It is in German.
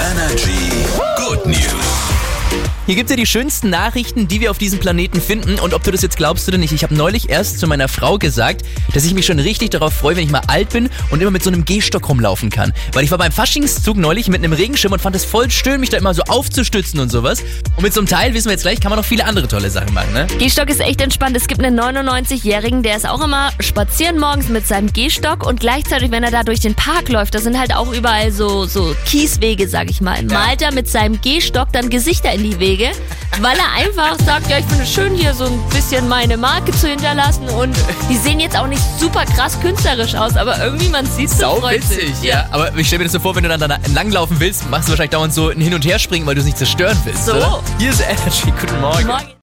Energy. Hier gibt es ja die schönsten Nachrichten, die wir auf diesem Planeten finden. Und ob du das jetzt glaubst oder nicht, ich habe neulich erst zu meiner Frau gesagt, dass ich mich schon richtig darauf freue, wenn ich mal alt bin und immer mit so einem Gehstock rumlaufen kann. Weil ich war beim Faschingszug neulich mit einem Regenschirm und fand es voll schön, mich da immer so aufzustützen und sowas. Und mit so einem Teil, wissen wir jetzt gleich, kann man noch viele andere tolle Sachen machen, ne? Gehstock ist echt entspannt. Es gibt einen 99-Jährigen, der ist auch immer spazieren morgens mit seinem Gehstock und gleichzeitig, wenn er da durch den Park läuft, da sind halt auch überall so, so Kieswege, sag ich mal, malt er mit seinem Gehstock dann Gesichter in die Wege, weil er einfach sagt, ja, ich finde es schön, hier so ein bisschen meine Marke zu hinterlassen und die sehen jetzt auch nicht super krass künstlerisch aus, aber irgendwie man sieht es Sau freut sich. witzig, ja. Aber ich stelle mir das so vor, wenn du dann da entlanglaufen willst, machst du wahrscheinlich dauernd so ein Hin- und Herspringen, weil du es nicht zerstören willst. So. Oder? Hier ist Energy. Guten Morgen. Morgen.